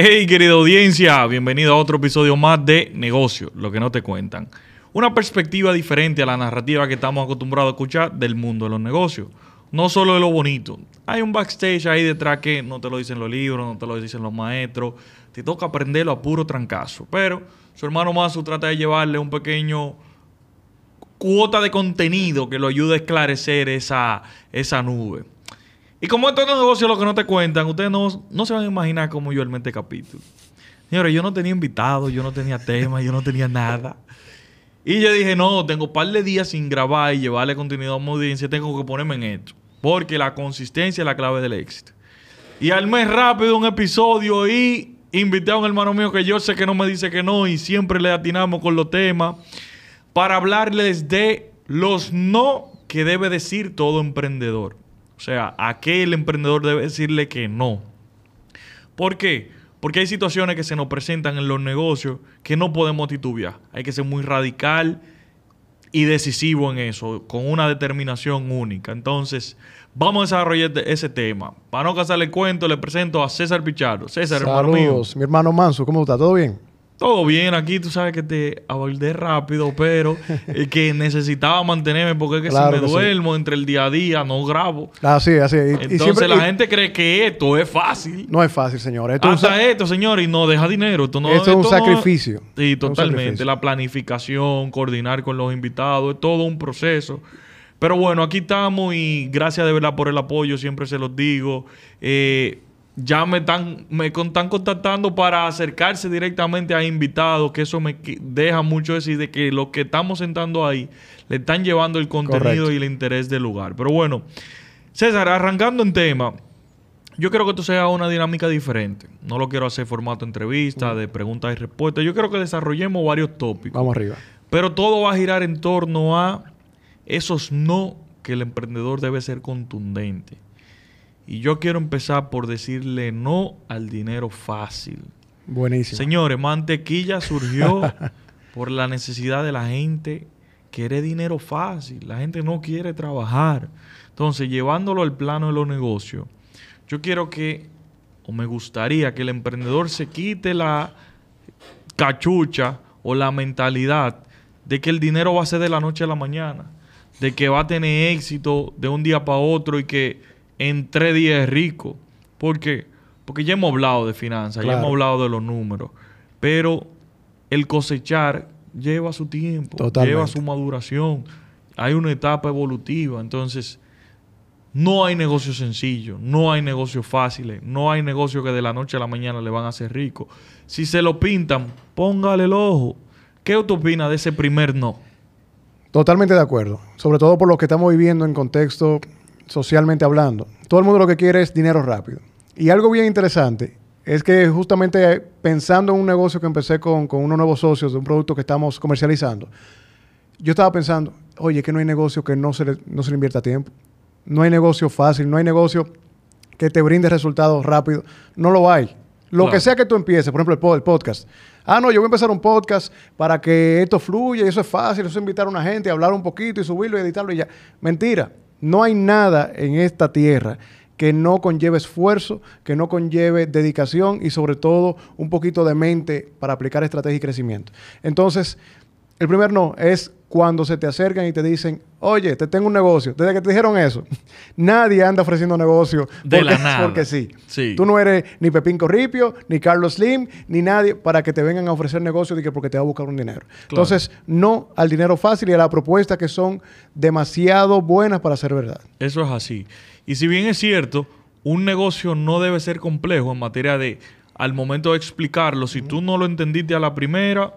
Hey, querida audiencia, bienvenido a otro episodio más de Negocio, lo que no te cuentan. Una perspectiva diferente a la narrativa que estamos acostumbrados a escuchar del mundo de los negocios. No solo de lo bonito. Hay un backstage ahí detrás que no te lo dicen los libros, no te lo dicen los maestros. Te toca aprenderlo a puro trancazo. Pero su hermano Mazu trata de llevarle un pequeño cuota de contenido que lo ayude a esclarecer esa, esa nube. Y como estos negocios lo que no te cuentan, ustedes no, no se van a imaginar cómo yo el mente capítulo. Señores, yo no tenía invitados, yo no tenía tema, yo no tenía nada. Y yo dije, no, tengo un par de días sin grabar y llevarle contenido a mi audiencia, tengo que ponerme en esto. Porque la consistencia es la clave del éxito. Y al mes rápido un episodio y invité a un hermano mío que yo sé que no me dice que no y siempre le atinamos con los temas para hablarles de los no que debe decir todo emprendedor. O sea, a qué el emprendedor debe decirle que no. ¿Por qué? Porque hay situaciones que se nos presentan en los negocios que no podemos titubear. Hay que ser muy radical y decisivo en eso, con una determinación única. Entonces, vamos a desarrollar ese tema. Para no casarle el cuento, le presento a César Pichardo. César, hermano mío. mi hermano Manso, ¿cómo está? ¿Todo bien? Todo bien, aquí tú sabes que te abordé rápido, pero que necesitaba mantenerme porque es que si me duermo entre el día a día no grabo. Así, así. Entonces la gente cree que esto es fácil. No es fácil, señor. Esto Hasta esto, señor, y no deja dinero. Esto, no, es un sacrificio. sí, totalmente. La planificación, coordinar con los invitados, es todo un proceso. Pero bueno, aquí estamos y gracias de verdad por el apoyo, siempre se los digo. Eh, ya me están, me están contactando para acercarse directamente a invitados, que eso me deja mucho decir de que los que estamos sentando ahí le están llevando el contenido y el interés del lugar. Pero bueno, César, arrancando en tema, yo quiero que esto sea una dinámica diferente. No lo quiero hacer formato entrevista, de preguntas y respuestas. Yo quiero que desarrollemos varios tópicos. Vamos arriba. Pero todo va a girar en torno a esos no que el emprendedor debe ser contundente. Y yo quiero empezar por decirle no al dinero fácil. Buenísimo. Señores, mantequilla surgió por la necesidad de la gente quiere dinero fácil. La gente no quiere trabajar. Entonces, llevándolo al plano de los negocios, yo quiero que, o me gustaría que el emprendedor se quite la cachucha o la mentalidad de que el dinero va a ser de la noche a la mañana, de que va a tener éxito de un día para otro y que en tres días es rico. ¿Por qué? Porque ya hemos hablado de finanzas, ya hemos hablado de los números, pero el cosechar lleva su tiempo, lleva su maduración, hay una etapa evolutiva, entonces no hay negocio sencillo, no hay negocios fáciles, no hay negocio que de la noche a la mañana le van a hacer rico. Si se lo pintan, póngale el ojo. ¿Qué usted opina de ese primer no? Totalmente de acuerdo, sobre todo por lo que estamos viviendo en contexto socialmente hablando. Todo el mundo lo que quiere es dinero rápido. Y algo bien interesante es que justamente pensando en un negocio que empecé con, unos nuevos socios de un producto que estamos comercializando, yo estaba pensando, oye, que no hay negocio que no se le, no se le invierta tiempo. No hay negocio fácil, no hay negocio que te brinde resultados rápidos. No lo hay. Lo que sea que tú empieces, por ejemplo, el, podcast. Ah, no, yo voy a empezar un podcast para que esto fluya y eso es fácil. Eso es invitar a una gente, hablar un poquito y subirlo y editarlo y ya. Mentira. No hay nada en esta tierra que no conlleve esfuerzo, que no conlleve dedicación y sobre todo un poquito de mente para aplicar estrategia y crecimiento. Entonces, el primer no es cuando se te acercan y te dicen, oye, te tengo un negocio. Desde que te dijeron eso, nadie anda ofreciendo negocio de la nada. porque sí. Tú no eres ni Pepín Corripio, ni Carlos Slim, ni nadie para que te vengan a ofrecer negocio de que porque te va a buscar un dinero. Entonces, no al dinero fácil y a la propuesta que son demasiado buenas para ser verdad. Eso es así. Y si bien es cierto, un negocio no debe ser complejo en materia de, al momento de explicarlo, si tú no lo entendiste a la primera,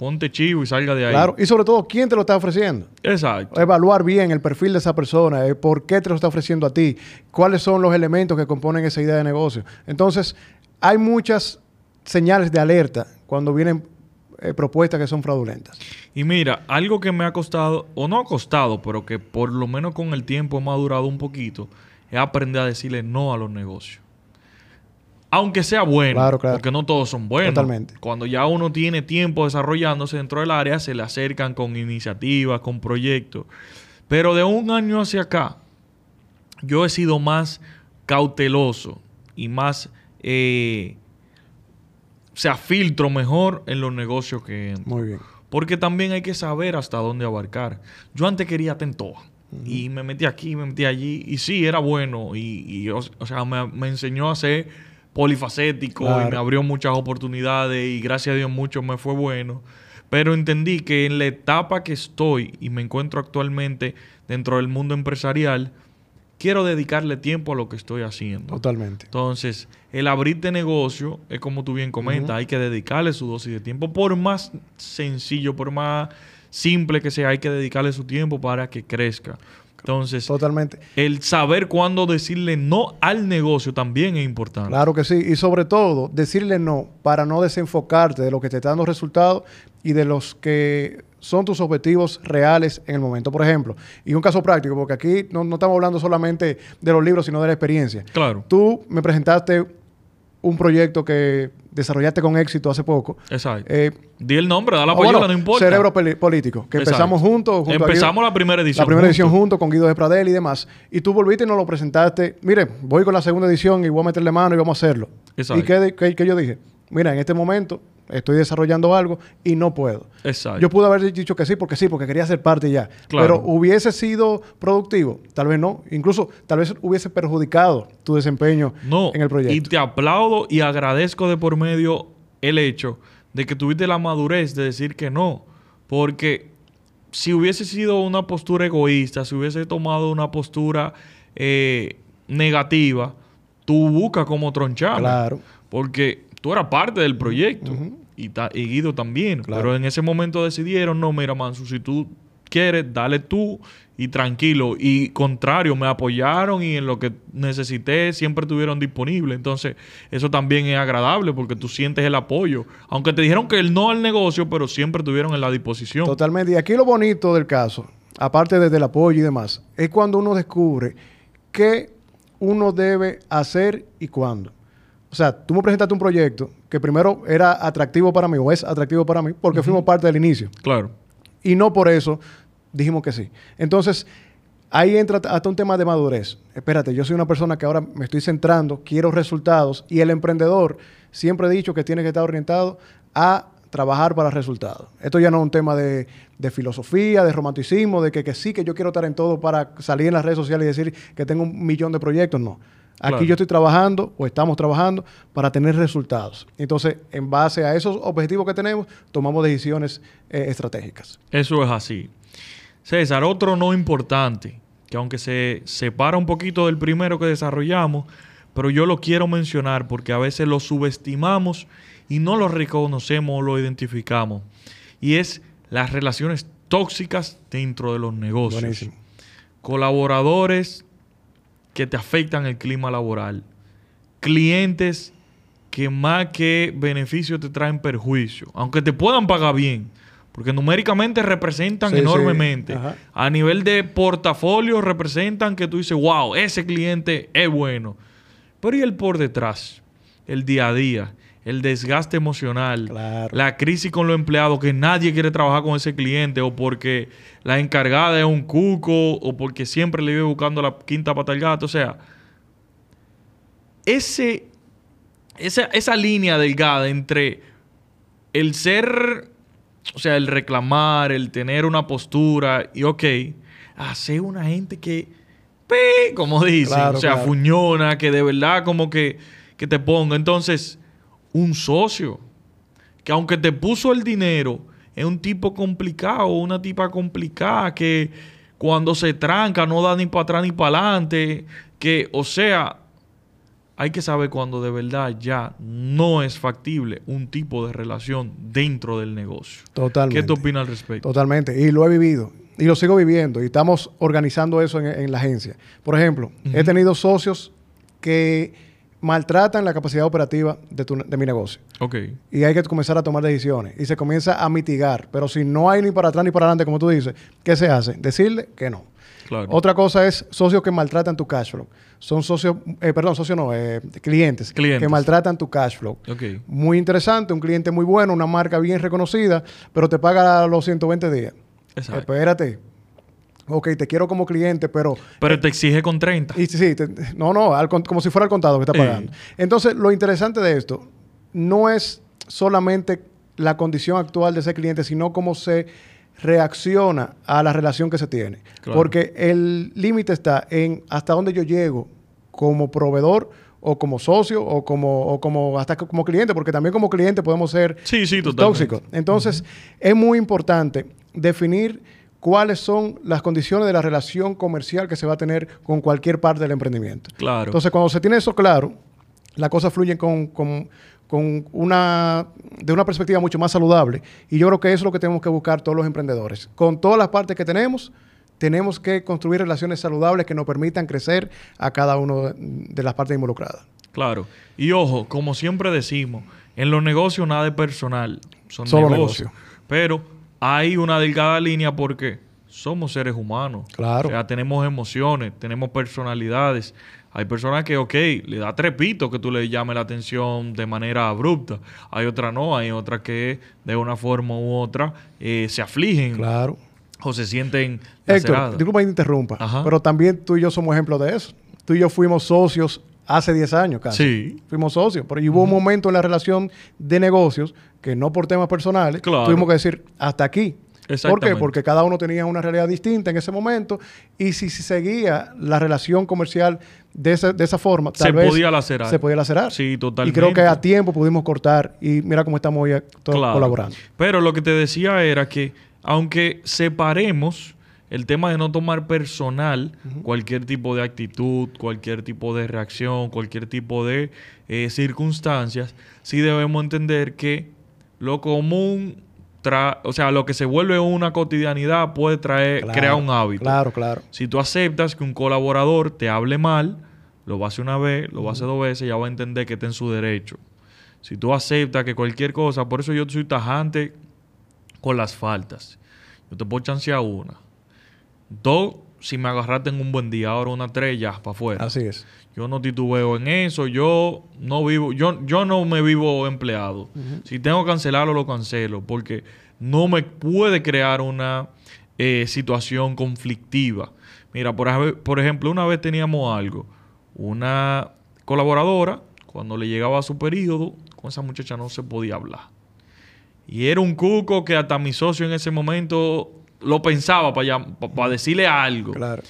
ponte chivo y salga de ahí. Claro, y sobre todo, ¿quién te lo está ofreciendo? Exacto. Evaluar bien el perfil de esa persona, eh, por qué te lo está ofreciendo a ti, cuáles son los elementos que componen esa idea de negocio. Entonces, hay muchas señales de alerta cuando vienen eh, propuestas que son fraudulentas. Y mira, algo que me ha costado, o no ha costado, pero que por lo menos con el tiempo ha madurado un poquito, es aprender a decirle no a los negocios aunque sea bueno, porque no todos son buenos. Totalmente. Cuando ya uno tiene tiempo desarrollándose dentro del área, se le acercan con iniciativas, con proyectos. Pero de un año hacia acá, yo he sido más cauteloso y más, eh, sea, filtro mejor en los negocios que entro. Muy bien. Porque también hay que saber hasta dónde abarcar. Yo antes quería tentoa. Y me metí aquí, me metí allí. Y sí, era bueno. Y, y, o, o sea, me, me enseñó a ser polifacético Claro. y me abrió muchas oportunidades. Y gracias a Dios mucho me fue bueno. Pero entendí que en la etapa que estoy y me encuentro actualmente dentro del mundo empresarial, quiero dedicarle tiempo a lo que estoy haciendo. Totalmente. Entonces, el abrirte negocio es como tú bien comentas, hay que dedicarle su dosis de tiempo. Por más sencillo, por más simple que sea, hay que dedicarle su tiempo para que crezca. Entonces, Totalmente. el saber cuándo decirle no al negocio también es importante. Claro que sí. Y sobre todo, decirle no para no desenfocarte de lo que te está dando resultados y de los que son tus objetivos reales en el momento. Por ejemplo, y un caso práctico, porque aquí no, no estamos hablando solamente de los libros, sino de la experiencia. Claro, Tú me presentaste un proyecto que desarrollaste con éxito hace poco. exacto. Eh, Di el nombre, da la ah, payola, bueno, no importa. Cerebro Político, que Exacto. empezamos juntos. junto a Guido- Empezamos la primera edición. la primera edición juntos. junto con Guido de Pradel y demás. Y tú volviste y nos lo presentaste. Mire, voy con la segunda edición y voy a meterle mano y vamos a hacerlo. Exacto. ¿Y qué, qué- qué yo dije? Mira, en este momento estoy desarrollando algo y no puedo. Exacto. Yo pude haber dicho que sí, porque sí, porque quería ser parte ya. Claro. Pero hubiese sido productivo, tal vez no. Incluso, tal vez hubiese perjudicado tu desempeño No, en el y proyecto. te aplaudo y agradezco de por medio el hecho de que tuviste la madurez de decir que no. Porque si hubiese sido una postura egoísta, si hubiese tomado una postura eh, negativa, tú buscas como tronchar. Claro. Porque tú eras parte del proyecto. y, ta- y Guido también. Claro. Pero en ese momento decidieron, no, mira, Mansu, si tú quieres, dale tú y tranquilo. Y contrario, me apoyaron y en lo que necesité siempre estuvieron disponibles. Entonces, eso también es agradable porque tú sientes el apoyo. Aunque te dijeron que el no al negocio, pero siempre estuvieron en la disposición. Totalmente. Y aquí lo bonito del caso, aparte desde el apoyo y demás, es cuando uno descubre qué uno debe hacer y cuándo. O sea, tú me presentaste un proyecto que primero era atractivo para mí o es atractivo para mí porque fuimos parte del inicio. Claro. Y no por eso dijimos que sí. Entonces, ahí entra hasta un tema de madurez. Espérate, yo soy una persona que ahora me estoy centrando, quiero resultados y el emprendedor siempre he dicho que tiene que estar orientado a trabajar para resultados. Esto ya no es un tema de, de filosofía, de romanticismo, de que, que sí, que yo quiero estar en todo para salir en las redes sociales y decir que tengo un millón de proyectos. No. Aquí Claro. yo estoy trabajando o estamos trabajando para tener resultados. Entonces, en base a esos objetivos que tenemos, tomamos decisiones eh, estratégicas. Eso es así. César, otro no importante, que aunque se separa un poquito del primero que desarrollamos, pero yo lo quiero mencionar porque a veces lo subestimamos y no lo reconocemos o lo identificamos. Y es las relaciones tóxicas dentro de los negocios. Buenísimo. Colaboradores que te afectan el clima laboral. Clientes que más que beneficio te traen perjuicio. Aunque te puedan pagar bien. Porque numéricamente representan Sí, enormemente. A nivel de portafolio representan que tú dices, wow, ese cliente es bueno. Pero ¿y el por detrás? El día a día, el desgaste emocional, Claro. la crisis con los empleados, que nadie quiere trabajar con ese cliente, o porque la encargada es un cuco, o porque siempre le vive buscando la quinta pata al gato. O sea, ese, esa, esa línea delgada entre el ser, o sea, el reclamar, el tener una postura y, ok, hacer una gente que, como dicen, Claro, o sea, claro. fuñona, que de verdad como que, que te ponga. Entonces, un socio, que aunque te puso el dinero, es un tipo complicado, una tipa complicada, que cuando se tranca no da ni para atrás ni para adelante, que, o sea, hay que saber cuando de verdad ya no es factible un tipo de relación dentro del negocio. Totalmente. ¿Qué te opinas al respecto? Totalmente. Y lo he vivido. Y lo sigo viviendo. Y estamos organizando eso en, en la agencia. Por ejemplo, he tenido socios que maltratan la capacidad operativa de, tu- de mi negocio. Ok, Y hay que comenzar a tomar decisiones. Y se comienza a mitigar. Pero si no hay ni para atrás ni para adelante, como tú dices, ¿qué se hace? Decirle que no. claro. Otra cosa es socios que maltratan tu cash flow. Son socios, eh, perdón, socios no, eh, clientes, Clientes. que maltratan tu cash flow. Ok, Muy interesante, un cliente muy bueno, una marca bien reconocida, pero te paga los 120 días. exacto. Espérate. Ok, te quiero como cliente, pero... Pero te exige con 30. Y sí, sí, te- no, no, al como si fuera el contado que está pagando. Entonces, lo interesante de esto no es solamente la condición actual de ese cliente, sino cómo se reacciona a la relación que se tiene. Claro. Porque el límite está en hasta dónde yo llego como proveedor o como socio o como, o como hasta como cliente, porque también como cliente podemos ser Sí, sí, tóxicos. Entonces, es muy importante definir cuáles son las condiciones de la relación comercial que se va a tener con cualquier parte del emprendimiento. Claro. Entonces, cuando se tiene eso claro, las cosas fluyen con, con- con una, de una perspectiva mucho más saludable. Y yo creo que eso es lo que tenemos que buscar todos los emprendedores. Con todas las partes que tenemos, tenemos que construir relaciones saludables que nos permitan crecer a cada una de, las partes involucradas. Claro. Y ojo, como siempre decimos, en los negocios nada es personal, son Solo negocios. negocio. Pero hay una delgada línea porque somos seres humanos. Claro. O sea, tenemos emociones, tenemos personalidades. Hay personas que, ok, le da trepito que tú le llames la atención de manera abrupta. Hay otras no, hay otras que de una forma u otra eh, se afligen Claro. o se sienten Héctor, disculpa que te interrumpa, Ajá. pero también tú y yo somos ejemplos de eso. Tú y yo fuimos socios hace 10 años casi. Sí. Fuimos socios, pero hubo un momento en la relación de negocios que no por temas personales, Claro. tuvimos que decir hasta aquí. ¿Por qué? Porque cada uno tenía una realidad distinta en ese momento y si, se seguía la relación comercial de esa, de esa forma, tal Se vez podía lacerar. Se podía lacerar. Sí, Y creo totalmente. que a tiempo pudimos cortar y mira cómo estamos hoy todos Claro. colaborando. Pero lo que te decía era que, aunque separemos el tema de no tomar personal cualquier tipo de actitud, cualquier tipo de reacción, cualquier tipo de eh, circunstancias, sí debemos entender que lo común, tra- o sea, lo que se vuelve una cotidianidad puede traer, Claro, crear un hábito. Claro, claro. Si tú aceptas que un colaborador te hable mal, lo va a hacer una vez, lo va a hacer dos veces, ya va a entender que está en su derecho. Si tú aceptas que cualquier cosa, por eso yo soy tajante con las faltas. Yo te puedo chancear una. Dos, si me agarraste en un buen día, ahora una tres, ya, para afuera. Así es. Yo no titubeo en eso, yo no vivo, yo, yo no me vivo empleado. Si tengo que cancelarlo, lo cancelo, porque no me puede crear una eh, situación conflictiva. Mira, por, ej- por ejemplo, una vez teníamos algo, una colaboradora, cuando le llegaba a su periodo, con esa muchacha no se podía hablar. Y era un cuco que hasta mi socio en ese momento lo pensaba para decirle algo. Claro.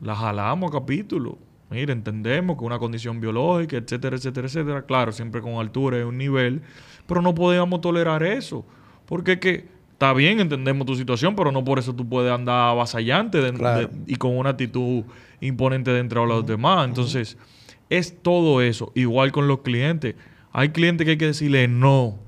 La jalamos a capítulo. Mira, entendemos que una condición biológica, etcétera, etcétera, etcétera. Claro, siempre con altura y un nivel. Pero no podíamos tolerar eso. Porque es que está bien, entendemos tu situación, pero no por eso tú puedes andar avasallante de- Claro. de- y con una actitud imponente dentro de los demás. Entonces, es todo eso. Igual con los clientes. Hay clientes que hay que decirle no.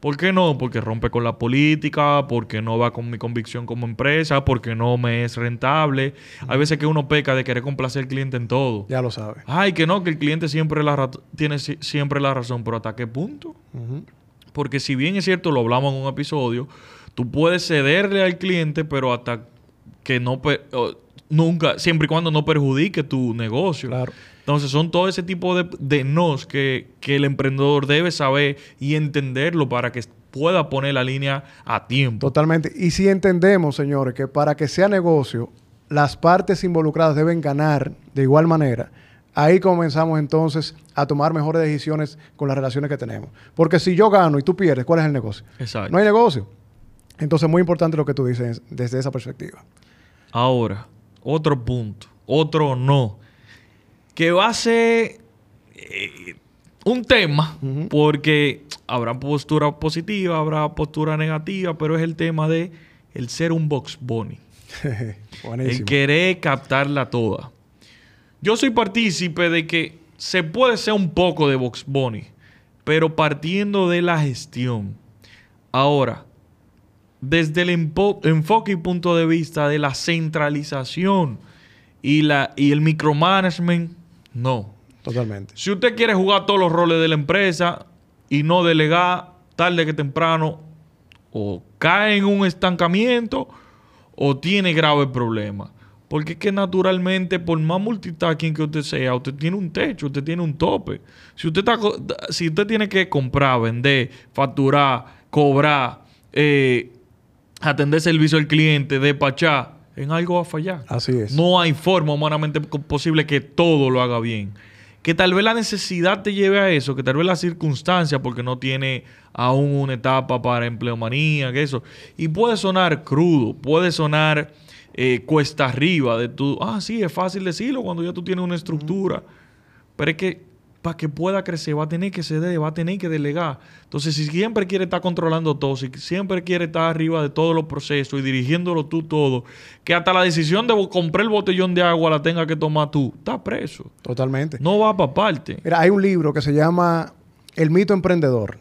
¿Por qué no? Porque rompe con la política, porque no va con mi convicción como empresa, porque no me es rentable. Hay veces que uno peca de querer complacer al cliente en todo. Ya lo sabes. Ay, que no, que el cliente siempre la tiene si- siempre la razón, pero ¿hasta qué punto? Porque si bien es cierto, lo hablamos en un episodio, tú puedes cederle al cliente, pero hasta que no, nunca, siempre y cuando no perjudique tu negocio. Claro. Entonces son todo ese tipo de, de nos que, que el emprendedor debe saber y entenderlo para que pueda poner la línea a tiempo. Totalmente. Y si entendemos, señores, que para que sea negocio, las partes involucradas deben ganar de igual manera, ahí comenzamos entonces a tomar mejores decisiones con las relaciones que tenemos. Porque si yo gano y tú pierdes, ¿cuál es el negocio? Exacto. No hay negocio. Entonces, muy importante lo que tú dices desde esa perspectiva. Ahora, otro punto, otro no, que va a ser eh, un tema, porque habrá postura positiva, habrá postura negativa, pero es el tema de el ser un box bunny, el querer captarla toda. Yo soy partícipe de que se puede ser un poco de box bunny, pero partiendo de la gestión. Ahora, desde el enfoque y punto de vista de la centralización y, la, y el micromanagement, no. Totalmente. Si usted quiere jugar todos los roles de la empresa y no delegar tarde que temprano, o cae en un estancamiento o tiene graves problemas. Porque es que naturalmente, por más multitasking que usted sea, usted tiene un techo, usted tiene un tope. Si usted, está, si usted tiene que comprar, vender, facturar, cobrar, eh, atender servicio al cliente, despachar, en algo va a fallar. Así es. No hay forma humanamente posible que todo lo haga bien. que tal vez la necesidad te lleve a eso, que tal vez la circunstancia, porque no tiene aún una etapa para empleomanía, que eso. Y puede sonar crudo, puede sonar eh, cuesta arriba de tu, ah, sí, es fácil decirlo cuando ya tú tienes una estructura. Pero es que para que pueda crecer va a tener que ceder, va a tener que delegar. Entonces, si siempre quiere estar controlando todo, si siempre quiere estar arriba de todos los procesos y dirigiéndolo tú todo, que hasta la decisión de comprar el botellón de agua la tenga que tomar tú, está preso. Totalmente. No va para parte. Mira, hay un libro que se llama El mito emprendedor.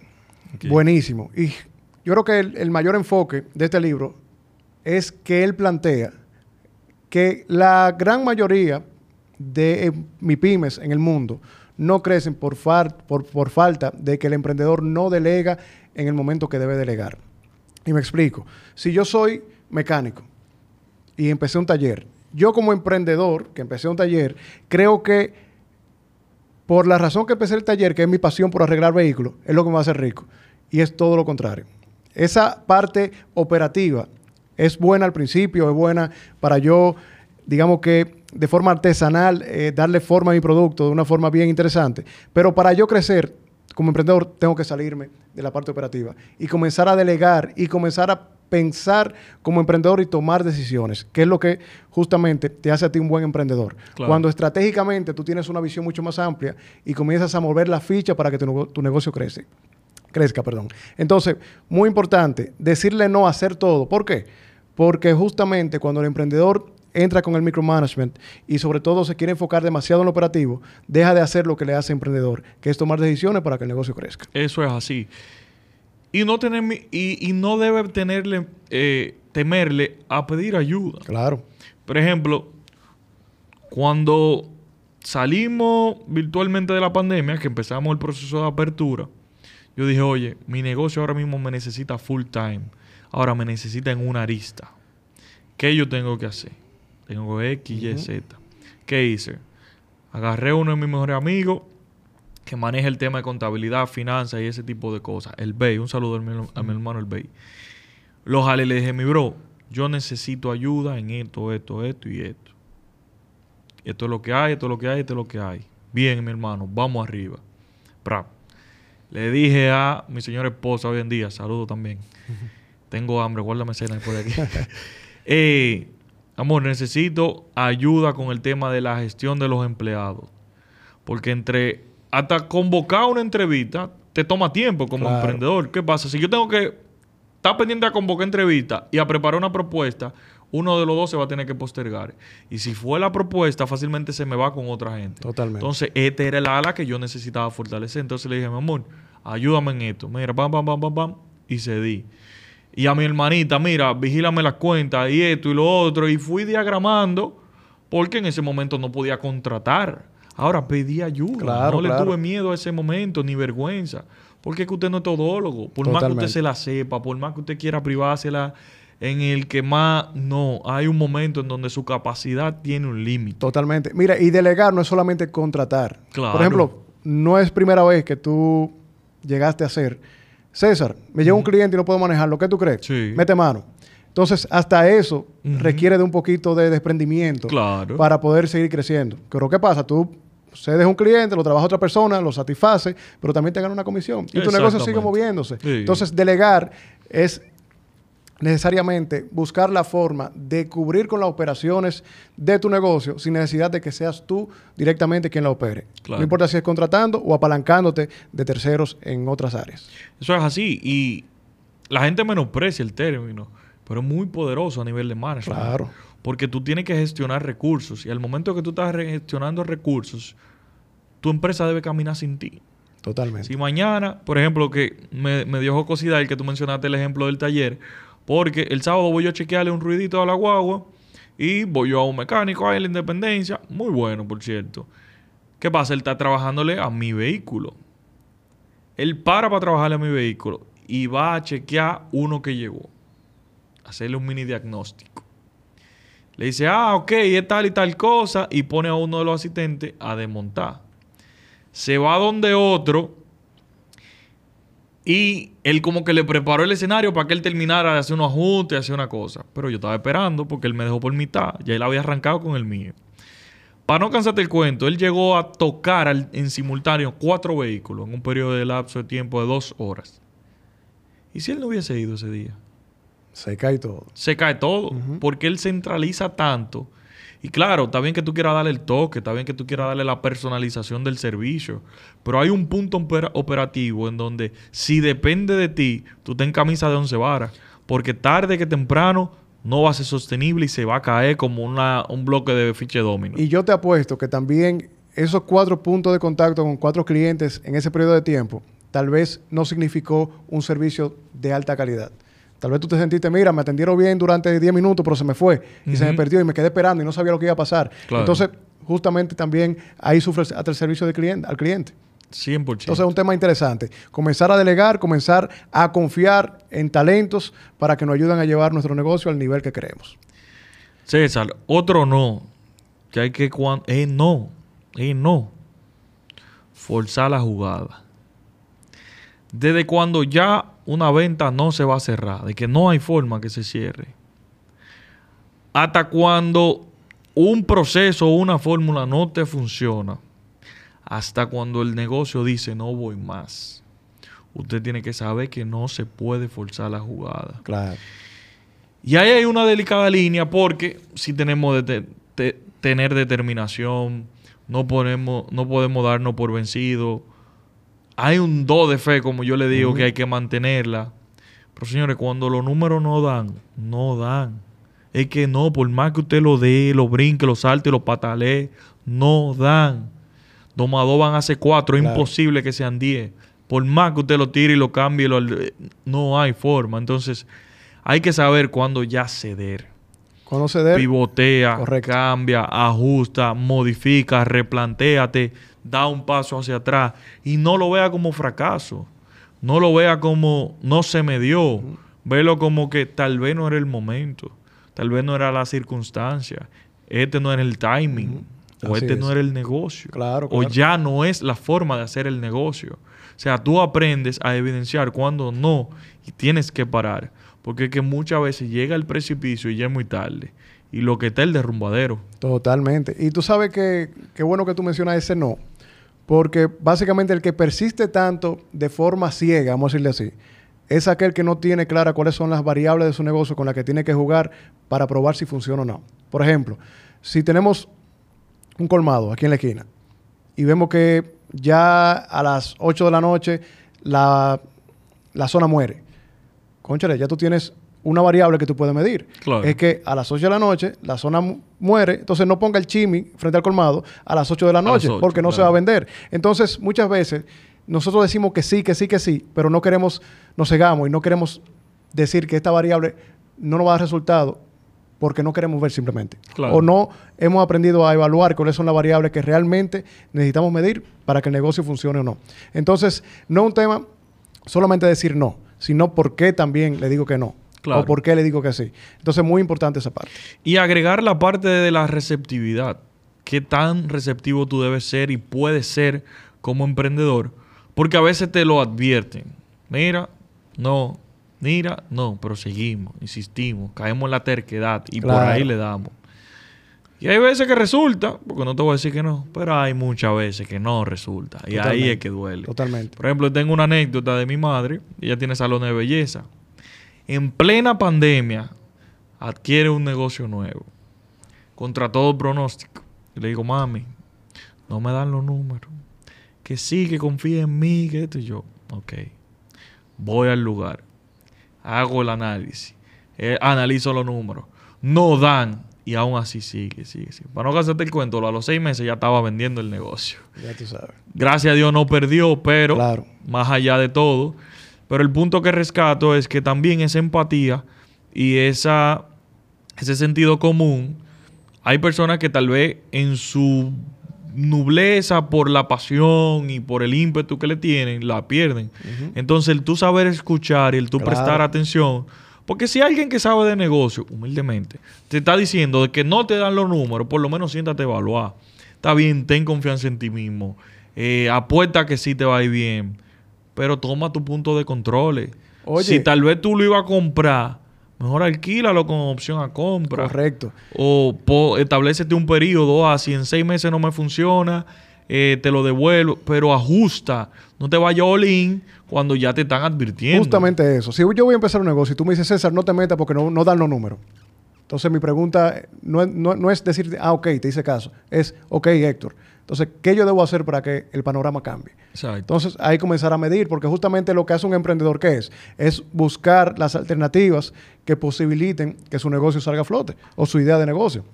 Buenísimo. Y yo creo que el, el mayor enfoque de este libro es que él plantea que la gran mayoría de eh, MIPIMES en el mundo no crecen por, falta de que el emprendedor no delega en el momento que debe delegar. Y me explico. Si yo soy mecánico y empecé un taller, yo como emprendedor, que empecé un taller, creo que por la razón que empecé el taller, que es mi pasión por arreglar vehículos, es lo que me va a hacer rico. Y es todo lo contrario. Esa parte operativa es buena al principio, es buena para yo, digamos que de forma artesanal, eh, darle forma a mi producto de una forma bien interesante. Pero para yo crecer como emprendedor, tengo que salirme de la parte operativa y comenzar a delegar y comenzar a pensar como emprendedor y tomar decisiones, que es lo que justamente te hace a ti un buen emprendedor. Cuando estratégicamente tú tienes una visión mucho más amplia y comienzas a mover la ficha para que tu, tu negocio crece, crezca. Perdón. Entonces, muy importante, decirle no a hacer todo. ¿Por qué? Porque justamente cuando el emprendedor entra con el micromanagement y sobre todo se quiere enfocar demasiado en lo operativo, deja de hacer lo que le hace emprendedor, que es tomar decisiones para que el negocio crezca. Eso es así. Y no, tener, y, no debe tenerle, eh, temerle a pedir ayuda. Claro. Por ejemplo, cuando salimos virtualmente de la pandemia, que empezamos el proceso de apertura, yo dije, oye, mi negocio ahora mismo me necesita full time. Ahora me necesita en una arista. ¿Qué yo tengo que hacer? Tengo X, Y, Z. ¿Qué hice? Agarré uno de mis mejores amigos que maneja el tema de contabilidad, finanzas y ese tipo de cosas. El Bay, un saludo a mi, hermano el Bay. Lo jalé y le dije, mi bro, yo necesito ayuda en esto, esto, esto y esto. Esto es lo que hay, esto es lo que hay, esto es lo que hay. Bien, mi hermano, vamos arriba. Le dije a mi señora esposa hoy en día, saludo también. Tengo hambre, guárdame cena por aquí. eh, Amor, necesito ayuda con el tema de la gestión de los empleados. Porque entre hasta convocar una entrevista te toma tiempo como emprendedor. ¿Qué pasa? Si yo tengo que estar pendiente a convocar entrevista y a preparar una propuesta, uno de los dos se va a tener que postergar. Y si fue la propuesta, fácilmente se me va con otra gente. Totalmente. Entonces, este era el ala que yo necesitaba fortalecer. Entonces le dije, mi amor, ayúdame en esto. Mira, pam, pam, pam, pam, pam. Y cedí y a mi hermanita, mira, vigílame las cuentas y esto y lo otro. Y fui diagramando porque en ese momento no podía contratar. Ahora pedí ayuda. no le tuve miedo a ese momento, ni vergüenza. Porque es que usted no es todólogo. Por más que usted se la sepa, por más que usted quiera privársela, en el que más no, hay un momento en donde su capacidad tiene un límite. Totalmente. Mira, y delegar no es solamente contratar. Por ejemplo, no es primera vez que tú llegaste a hacer César, me llega un cliente y no puedo manejarlo. ¿Qué tú crees? Sí. Mete mano. Entonces, hasta eso requiere de un poquito de desprendimiento para poder seguir creciendo. Pero ¿qué pasa? Tú cedes un cliente, lo trabaja otra persona, lo satisface, pero también te gana una comisión. Y tu negocio sigue moviéndose. Entonces, delegar es necesariamente buscar la forma de cubrir con las operaciones de tu negocio sin necesidad de que seas tú directamente quien la opere. No importa si es contratando o apalancándote de terceros en otras áreas. Eso es así y la gente menosprecia el término, pero es muy poderoso a nivel de management. Claro. Porque tú tienes que gestionar recursos y al momento que tú estás gestionando recursos, tu empresa debe caminar sin ti. Totalmente. Si mañana, por ejemplo, que me, me dio jocosidad el que tú mencionaste el ejemplo del taller, porque el sábado voy yo a chequearle un ruidito a la guagua y voy yo a un mecánico ahí en la Independencia. Muy bueno, por cierto. ¿Qué pasa? Él está trabajándole a mi vehículo. Él para para trabajarle a mi vehículo y va a chequear uno que llegó. Hacerle un mini diagnóstico. Le dice, ah, ok, es tal y tal cosa. Y pone a uno de los asistentes a desmontar. Se va donde otro y él como que le preparó el escenario para que él terminara de hacer unos ajustes, hacer una cosa. Pero yo estaba esperando porque él me dejó por mitad. Ya él había arrancado con el mío. Para no cansarte el cuento, él llegó a tocar al- en simultáneo cuatro vehículos en un periodo de lapso de tiempo de dos horas. ¿Y si él no hubiese ido ese día? Se cae todo. Se cae todo, porque él centraliza tanto. Y claro, está bien que tú quieras darle el toque, está bien que tú quieras darle la personalización del servicio, pero hay un punto opera- operativo en donde si depende de ti, tú ten camisa de once varas, porque tarde que temprano no va a ser sostenible y se va a caer como una, un bloque de fiche domino. Y yo te apuesto que también esos cuatro puntos de contacto con cuatro clientes en ese periodo de tiempo, tal vez no significó un servicio de alta calidad. Tal vez tú te sentiste, mira, me atendieron bien durante 10 minutos, pero se me fue y se me perdió y me quedé esperando y no sabía lo que iba a pasar. Claro. Entonces, justamente también ahí sufre hasta el servicio de cliente, al cliente. 100%. Entonces, es un tema interesante. Comenzar a delegar, comenzar a confiar en talentos para que nos ayuden a llevar nuestro negocio al nivel que queremos. César, otro no. Que hay que cuan- eh, no. Eh, no. Forzar la jugada. Desde cuando ya una venta no se va a cerrar, de que no hay forma que se cierre. Hasta cuando un proceso o una fórmula no te funciona. Hasta cuando el negocio dice no voy más. Usted tiene que saber que no se puede forzar la jugada. Claro. Y ahí hay una delicada línea porque si tenemos de te- te- tener determinación, no podemos, no podemos darnos por vencido. Hay un do de fe, como yo le digo, que hay que mantenerla. Pero señores, cuando los números no dan, no dan. Es que no, por más que usted lo dé, lo brinque, lo salte, lo patalee, no dan. Dos van a ser cuatro, es imposible que sean diez. Por más que usted lo tire y lo cambie, lo- no hay forma. Entonces, hay que saber cuándo ya ceder. Conocer. Pivotea, Correcto. cambia, ajusta, modifica, replantéate, da un paso hacia atrás y no lo vea como fracaso. No lo vea como no se me dio. Velo como que tal vez no era el momento. Tal vez no era la circunstancia. Este no era el timing. O este es. no era el negocio. Claro, O ya no es la forma de hacer el negocio. O sea, tú aprendes a evidenciar cuando no y tienes que parar. Porque es que muchas veces llega el precipicio y ya es muy tarde. Y lo que está es el derrumbadero. Totalmente. Y tú sabes que qué bueno que tú mencionas ese no. Porque básicamente el que persiste tanto de forma ciega, vamos a decirle así, es aquel que no tiene clara cuáles son las variables de su negocio con las que tiene que jugar para probar si funciona o no. Por ejemplo, si tenemos un colmado aquí en la esquina y vemos que ya a las 8 de la noche la, la zona muere. Conchale, ya tú tienes una variable que tú puedes medir. Claro. Es que a las 8 de la noche la zona mu- muere, entonces no ponga el chimi frente al colmado a las 8 de la noche, 8, porque no se va a vender. Entonces, muchas veces nosotros decimos que sí, que sí, que sí, pero no queremos, nos cegamos y no queremos decir que esta variable no nos va a dar resultado porque no queremos ver simplemente. Claro. O no hemos aprendido a evaluar cuáles son las variables que realmente necesitamos medir para que el negocio funcione o no. Entonces, no es un tema solamente decir no, sino por qué también le digo que no. Claro. O por qué le digo que sí. Entonces, muy importante esa parte. Y agregar la parte de la receptividad. Qué tan receptivo tú debes ser y puedes ser como emprendedor. Porque a veces te lo advierten. Mira, no, mira, no, pero seguimos, insistimos, caemos en la terquedad y por ahí le damos. Y hay veces que resulta, porque no te voy a decir que no, pero hay muchas veces que no resulta. Y ahí es que duele. Totalmente. Por ejemplo, tengo una anécdota de mi madre. Ella tiene salones de belleza. En plena pandemia, adquiere un negocio nuevo. Contra todo pronóstico. Y le digo, mami, no me dan los números. Que sí, que confía en mí, que esto y yo. Ok. Voy al lugar. Hago el análisis. eh, analizo los números. No dan. Y aún así sigue, sigue, sigue. Para no gastarte el cuento, a los seis meses ya estaba vendiendo el negocio Ya tú sabes. gracias a Dios no perdió, pero Claro. más allá de todo. Pero el punto que rescato es que también esa empatía y esa, ese sentido común, hay personas que tal vez en su nubleza por la pasión y por el ímpetu que le tienen, la pierden. Entonces el tú saber escuchar y el tú Claro. prestar atención, porque si alguien que sabe de negocio, humildemente, te está diciendo de que no te dan los números, por lo menos siéntate a evaluar. Está bien, ten confianza en ti mismo. Eh, apuesta que sí te va a ir bien. Pero toma tu punto de control. Oye. Si tal vez tú lo ibas a comprar, Mejor alquílalo con opción a compra. Correcto. O po, establecete un periodo, ah, si en seis meses no me funciona, eh, te lo devuelvo, pero ajusta. No te vayas all in cuando ya te están advirtiendo. Justamente eso. Si yo voy a empezar un negocio y tú me dices, César, no te metas porque no, no dan los números. Entonces mi pregunta no, es- no- no es decir, ah, ok, te hice caso. Es, ok, Héctor. Entonces, ¿qué yo debo hacer para que el panorama cambie? Exacto. Entonces, ahí comenzar a medir, porque justamente lo que hace un emprendedor, ¿qué es? Es buscar las alternativas que posibiliten que su negocio salga a flote o su idea de negocio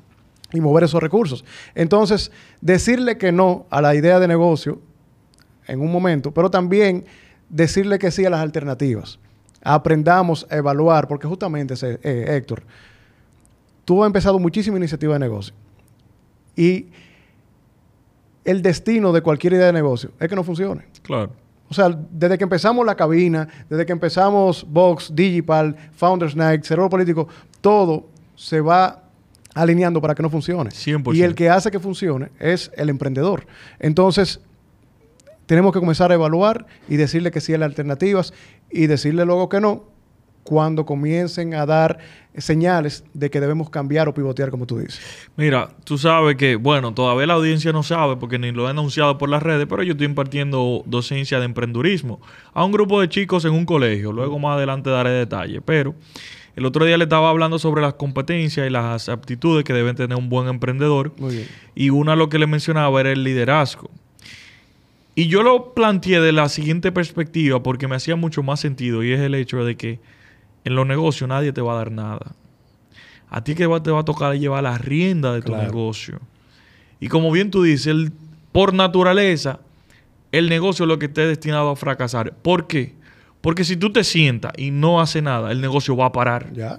y mover esos recursos. Entonces, decirle que no a la idea de negocio en un momento, pero también decirle que sí a las alternativas. Aprendamos a evaluar, porque justamente, eh, Héctor, tú has empezado muchísima iniciativa de negocio y el destino de cualquier idea de negocio es que no funcione. Claro. O sea, desde que empezamos la cabina, desde que empezamos Vox, Digipal, Founders Night, Cerebro Político, todo se va alineando para que no funcione. 100%. Y el que hace que funcione es el emprendedor. Entonces, tenemos que comenzar a evaluar y decirle que sí a las alternativas y decirle luego que no cuando comiencen a dar señales de que debemos cambiar o pivotear, como tú dices. Mira, tú sabes que, bueno, todavía la audiencia no sabe porque ni lo he anunciado por las redes, pero yo estoy impartiendo docencia de emprendurismo a un grupo de chicos en un colegio. Luego más adelante daré detalles, pero el otro día le estaba hablando sobre las competencias y las aptitudes que deben tener un buen emprendedor. Muy bien. Y una lo que le mencionaba era el liderazgo. Y yo lo planteé de la siguiente perspectiva porque me hacía mucho más sentido y es el hecho de que en los negocios nadie te va a dar nada. A ti que va- te va a tocar llevar la rienda de tu Claro. negocio. Y como bien tú dices, el- por naturaleza, el negocio es lo que esté destinado a fracasar. ¿Por qué? Porque si tú te sientas y no haces nada, el negocio va a parar. Ya.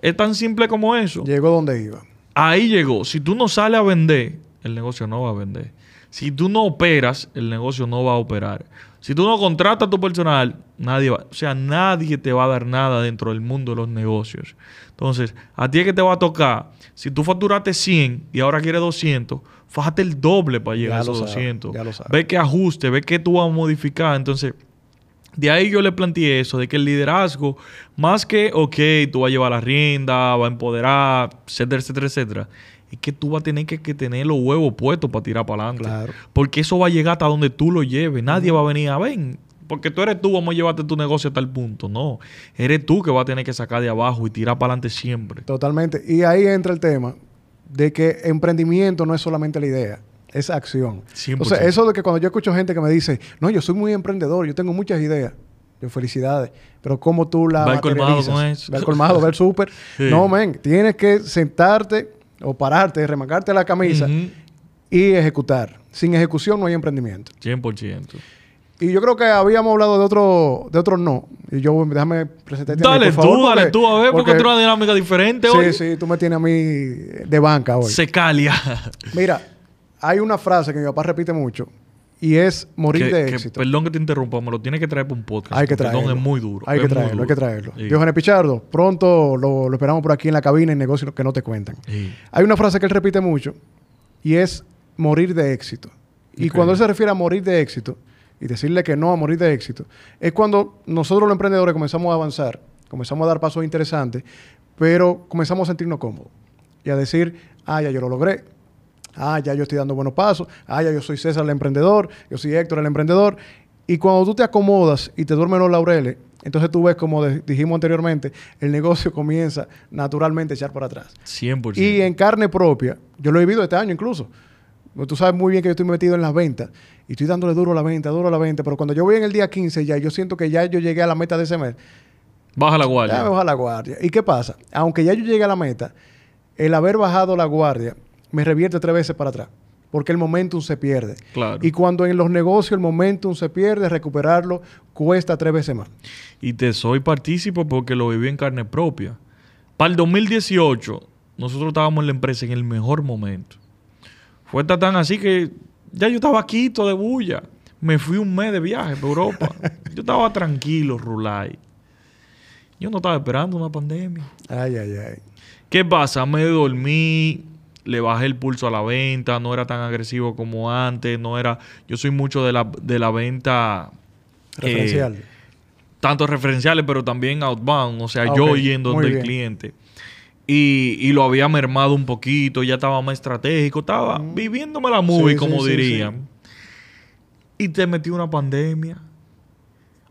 Es tan simple como eso. Llegó donde iba. Ahí llegó. Si tú no sales a vender, el negocio no va a vender. Si tú no operas, el negocio no va a operar. Si tú no contratas a tu personal, nadie va. O sea, nadie te va a dar nada dentro del mundo de los negocios. Entonces, a ti es que te va a tocar. Si tú facturaste 100 y ahora quieres 200, fájate el doble para llegar Ya a esos sabe, 200. ya lo sabe. Ve qué ajuste, ve qué tú vas a modificar. Entonces, de ahí yo le planteé eso, de que el liderazgo, más que, ok, tú vas a llevar la rienda, va a empoderar, etcétera, etcétera, etcétera, es que tú vas a tener que, que tener los huevos puestos para tirar para adelante. Claro. Porque eso va a llegar hasta donde tú lo lleves. Nadie va a venir a ver. Porque tú eres tú, vamos a llevarte tu negocio a tal punto. No. Eres tú que vas a tener que sacar de abajo y tirar para adelante siempre. Totalmente. Y ahí entra el tema de que emprendimiento no es solamente la idea, es acción. 100%. O sea, eso de que cuando yo escucho gente que me dice, no, yo soy muy emprendedor, yo tengo muchas ideas. Yo, felicidades. Pero ¿cómo tú la Va colmado con eso. Va colmado, va al súper. Sí. No, men. Tienes que sentarte o pararte, remangarte la camisa y ejecutar. Sin ejecución no hay emprendimiento. 100%. Y yo creo que habíamos hablado de otro, de otro no. Y yo, déjame presentarte a mí, Dale por favor, tú, dale porque- tú, a ver, porque, porque- otra dinámica diferente Sí, hoy. sí, tú me tienes a mí de banca hoy. Secalia. Mira, hay una frase que mi papá repite mucho y es morir Que- de que- éxito. perdón que te interrumpa, me lo tienes que traer para un podcast. Hay que traerlo. Es muy duro. Hay que traerlo, hay que traerlo. Sí. Diógenes Pichardo, pronto lo, lo esperamos por aquí en la cabina en negocios que no te cuentan. Sí. Hay una frase que él repite mucho y es morir de éxito. Y cuando él se refiere a morir de éxito y decirle que no a morir de éxito, es cuando nosotros los emprendedores comenzamos a avanzar, comenzamos a dar pasos interesantes, pero comenzamos a sentirnos cómodos y a decir, ah, ya yo lo logré, ah, ya yo estoy dando buenos pasos, ah, ya yo soy César el emprendedor, yo soy Héctor el emprendedor. Y cuando tú te acomodas y te duermen los laureles, entonces tú ves, como dijimos anteriormente, el negocio comienza naturalmente a echar para atrás. 100%. Y en carne propia, yo lo he vivido este año incluso. Tú sabes muy bien que yo estoy metido en las ventas y estoy dándole duro a la venta, duro a la venta, pero cuando yo voy en el día 15 ya, yo siento que ya yo llegué a la meta de ese mes. Baja la Ya guardia. me baja la guardia. ¿Y qué pasa? Aunque ya yo llegué a la meta, el haber bajado la guardia me revierte tres veces para atrás. Porque el momentum se pierde. Claro. Y cuando en los negocios el momentum se pierde, recuperarlo cuesta tres veces más. Y te soy partícipe porque lo viví en carne propia. Para el 2018, nosotros estábamos en la empresa en el mejor momento. Fue ta- tan así que ya yo estaba quito de bulla. Me fui un mes de viaje para Europa. yo estaba tranquilo, Rulay. Yo no estaba esperando una pandemia. Ay, ay, ay. ¿Qué pasa? Me dormí, le bajé el pulso a la venta, no era tan agresivo como antes, no era... Yo soy mucho de la, de la venta... eh, Referencial. tanto referenciales, pero también outbound, o sea, Ah, yo ok. yendo Muy del bien. cliente. Y, y lo había mermado un poquito, ya estaba más estratégico, estaba viviéndome la movie, Mm. Sí, como sí, dirían. Y te metió una pandemia.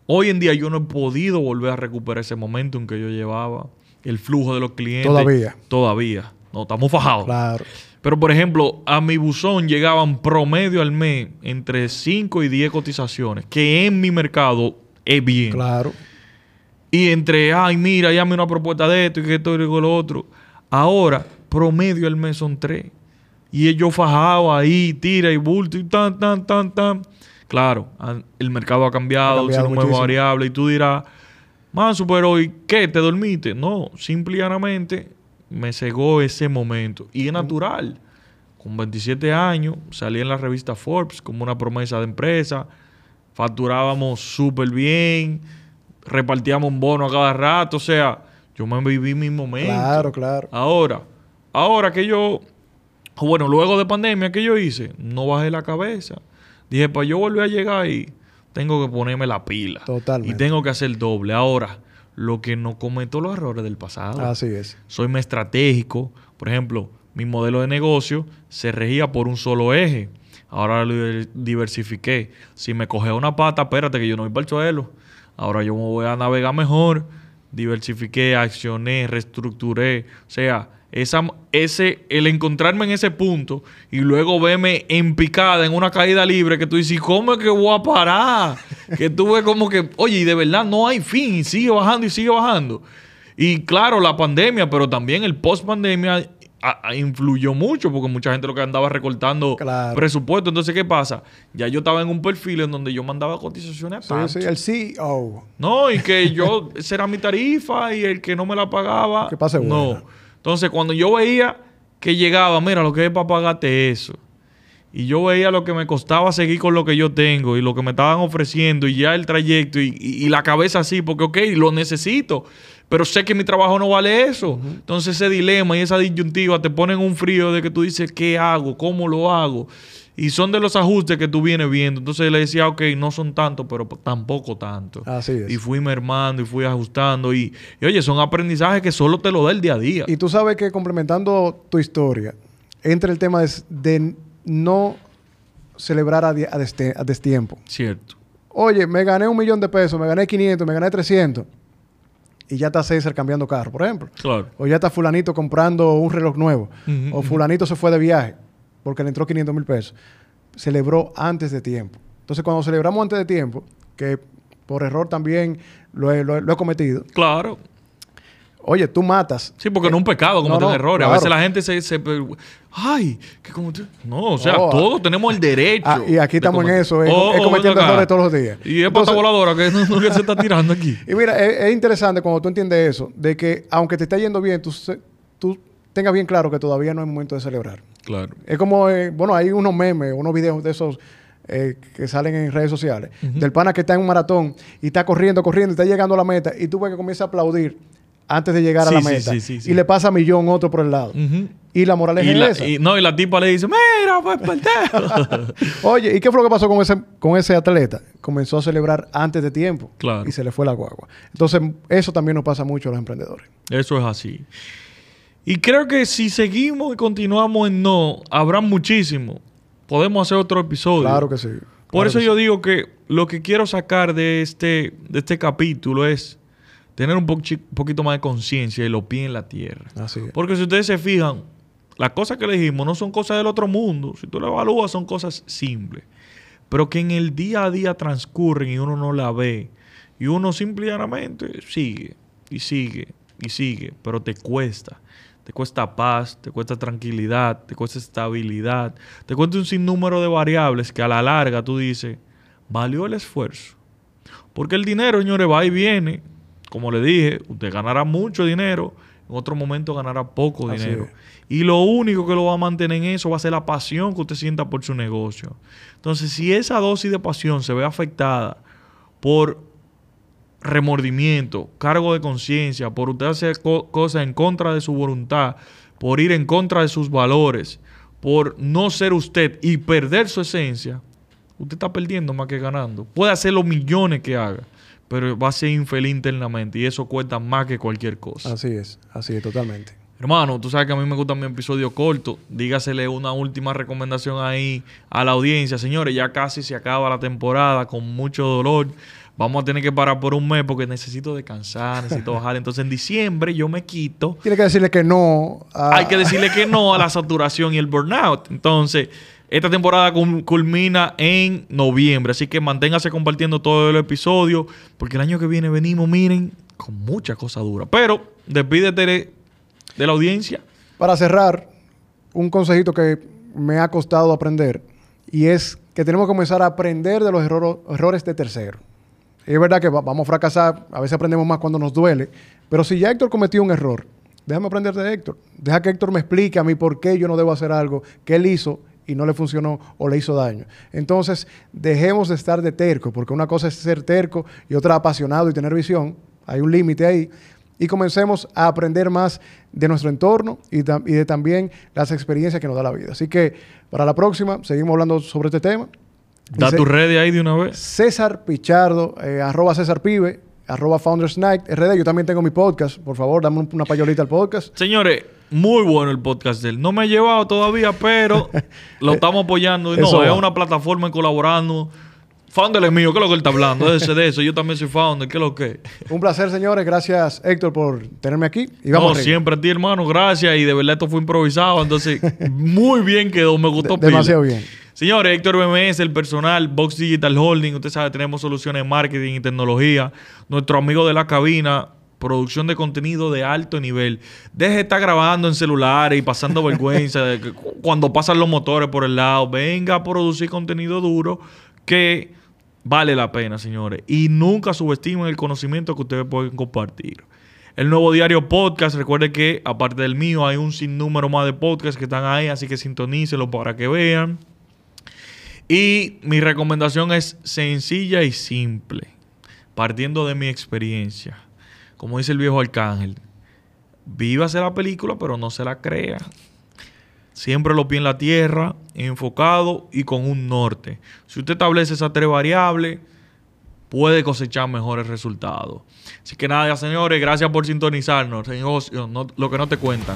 Hoy en día yo no he podido volver a recuperar ese momento en que yo llevaba el flujo de los clientes. Todavía. Todavía. No, estamos fajados. Claro. Pero, por ejemplo, a mi buzón llegaban promedio al mes entre 5 y 10 cotizaciones, que en mi mercado es bien. Claro. Y entre, ay, mira, llame una propuesta de esto y que esto y lo otro. Ahora, promedio al mes son 3. Y ellos fajados ahí, tira y bulto y tan, tan, tan, tan. Claro, el mercado ha cambiado, Ha cambiado nuevas muchísimo. variables y tú dirás, Manso, pero ¿y qué? ¿Te dormiste? No, simple y llanamente me cegó ese momento. Y es natural. Con 27 años, salí en la revista Forbes como una promesa de empresa. Facturábamos súper bien. Repartíamos un bono a cada rato. O sea, yo me viví mi momento. Claro, claro. Ahora, ahora que yo, bueno, luego de pandemia que yo hice, no bajé la cabeza. Dije, para yo volver a llegar ahí, tengo que ponerme la pila. Totalmente. Y tengo que hacer doble. Ahora, lo que no cometo los errores del pasado. Así es. Soy más estratégico. Por ejemplo, mi modelo de negocio se regía por un solo eje. Ahora lo diver- diversifiqué. Si me coge una pata, espérate que yo no voy para el suelo. Ahora yo me voy a navegar mejor. Diversifiqué, accioné, reestructuré. O sea, esa, ese, el encontrarme en ese punto y luego verme en picada en una caída libre que tú dices, ¿cómo es que voy a parar? que tú ves como que, oye, y de verdad no hay fin, y sigue bajando y sigue bajando. Y claro, la pandemia, pero también el post pandemia a- a- influyó mucho porque mucha gente lo que andaba recortando Claro. presupuesto. Entonces, ¿qué pasa? Ya yo estaba en un perfil en donde yo mandaba cotizaciones a Sí, el CEO. No, y que yo, esa era mi tarifa y el que no me la pagaba. Que pase No. Entonces, cuando yo veía que llegaba, mira, lo que es para pagarte eso. Y yo veía lo que me costaba seguir con lo que yo tengo y lo que me estaban ofreciendo y ya el trayecto y, y- y la cabeza así, porque, ok, lo necesito, pero sé que mi trabajo no vale eso. Entonces ese dilema y esa disyuntiva te ponen un frío de que tú dices, ¿qué hago? ¿Cómo lo hago? Y son de los ajustes que tú vienes viendo. Entonces le decía, ok, no son tantos, pero tampoco tanto. Así es. Y fui mermando y fui ajustando. Y, y, oye, son aprendizajes que solo te lo da el día a día. Y tú sabes que complementando tu historia, entra el tema de, de no celebrar a, a, deste- a destiempo. Cierto. Oye, me gané un millón de pesos, me gané 500, me gané 300. Y ya está César cambiando carro, por ejemplo. Claro. O ya está fulanito comprando un reloj nuevo. O fulanito se fue de viaje porque le entró 500 mil pesos. Celebró antes de tiempo. Entonces, cuando celebramos antes de tiempo, que por error también lo he, lo he- lo he cometido, Claro. oye, tú matas. Sí, porque no es un pecado no, cometer no, errores. A veces la gente se... se Ay, que como No, o sea, Oh, todos tenemos el derecho. Ah, y aquí de estamos en eso, es, Oh, es oh, cometiendo errores todos los días. Y es pata voladora que, no- que se está tirando aquí. Y mira, es, es interesante cuando tú entiendes eso, de que aunque te esté yendo bien, tú, tú tengas bien claro que todavía no es momento de celebrar. Claro. Es como, eh, bueno, hay unos memes, unos videos de esos eh, que salen en redes sociales, del pana que está en un maratón y está corriendo, corriendo, y está llegando a la meta, y tú ves que comienza a aplaudir antes de llegar Sí, a la meta. sí, sí, sí. Y le pasa a millón otro por el lado. Y la moraleja Y es la- esa. y- no, y la tipa le dice, mira, pues pendejo. Oye, ¿y qué fue lo que pasó con ese, con ese atleta? Comenzó a celebrar antes de tiempo. Claro. Y se le fue la guagua. Entonces, eso también nos pasa mucho a los emprendedores. Eso es así. Y creo que si seguimos y continuamos en no, habrá muchísimo. Podemos hacer otro episodio. Claro que sí. Por eso yo sí. digo que lo que quiero sacar de este, de este capítulo es tener un poquito más de conciencia y los pies en la tierra. Así es. Porque si ustedes se fijan, las cosas que le dijimos no son cosas del otro mundo. Si tú lo evalúas, son cosas simples. Pero que en el día a día transcurren y uno no la ve. Y uno simple y llanamente sigue y sigue y sigue. Pero te cuesta. Te cuesta paz, te cuesta tranquilidad, te cuesta estabilidad, te cuesta un sinnúmero de variables que a la larga tú dices, valió el esfuerzo. Porque el dinero, señores, va y viene. Como le dije, usted ganará mucho dinero, en otro momento ganará poco Así dinero. es. Y lo único que lo va a mantener en eso va a ser la pasión que usted sienta por su negocio. Entonces, si esa dosis de pasión se ve afectada por remordimiento, cargo de conciencia, por usted hacer co- cosas en contra de su voluntad, por ir en contra de sus valores, por no ser usted y perder su esencia, usted está perdiendo más que ganando. Puede hacer los millones que haga, pero va a ser infeliz internamente y eso cuesta más que cualquier cosa. Así es, así es, totalmente. Hermano, tú sabes que a mí me gusta mi episodio corto. Dígasele una última recomendación ahí a la audiencia. Señores, ya casi se acaba la temporada con mucho dolor. Vamos a tener que parar por un mes porque necesito descansar, necesito bajar. Entonces en diciembre yo me quito. Tiene que decirle que no. a- Hay que decirle que no a la saturación y el burnout. Entonces, esta temporada culmina en noviembre. Así que manténgase compartiendo todo el episodio. Porque el año que viene venimos, miren, con mucha cosa dura. Pero despídete de, la audiencia. Para cerrar, un consejito que me ha costado aprender y es que tenemos que comenzar a aprender de los error- errores de terceros. Es verdad que va- vamos a fracasar, a veces aprendemos más cuando nos duele, pero si ya Héctor cometió un error, déjame aprender de Héctor. Deja que Héctor me explique a mí por qué yo no debo hacer algo que él hizo y no le funcionó o le hizo daño. Entonces, dejemos de estar de terco, porque una cosa es ser terco y otra apasionado y tener visión. Hay un límite ahí. Y comencemos a aprender más de nuestro entorno y, y de también las experiencias que nos da la vida. Así que para la próxima, seguimos hablando sobre este tema. Da tu redes ahí de una vez. César Pichardo, eh, arroba César Pibe, arroba Founders Night, RD. Yo también tengo mi podcast. Por favor, dame un- una payolita al podcast. Señores, muy bueno el podcast de él. No me ha llevado todavía, pero lo estamos apoyando. No, es una plataforma colaborando. Founder es mío, ¿qué es lo que él está hablando? Ese, de eso. Yo también soy founder, ¿qué es lo que? Un placer, señores. Gracias, Héctor, por tenerme aquí. Y vamos No, arriba. siempre a ti, hermano, gracias. Y de verdad esto fue improvisado. Entonces, muy bien quedó, me gustó. De- pila. demasiado bien. Señores, Héctor BMS, el personal, Box Digital Holding, usted sabe, tenemos soluciones de marketing y tecnología. Nuestro amigo de la cabina, producción de contenido de alto nivel. Deje de estar grabando en celulares y pasando vergüenza de que cu- cuando pasan los motores por el lado. Venga a producir contenido duro que vale la pena, señores. Y nunca subestimen el conocimiento que ustedes pueden compartir. El nuevo diario podcast, recuerde que aparte del mío hay un sinnúmero más de podcasts que están ahí, así que sintonícenlo para que vean. Y mi recomendación es sencilla y simple, partiendo de mi experiencia. Como dice el viejo arcángel, vívase la película, pero no se la crea. Siempre los pies en la tierra, enfocado y con un norte. Si usted establece esas tres variables, puede cosechar mejores resultados. Así que nada, señores, gracias por sintonizarnos. No- lo que no te cuentan.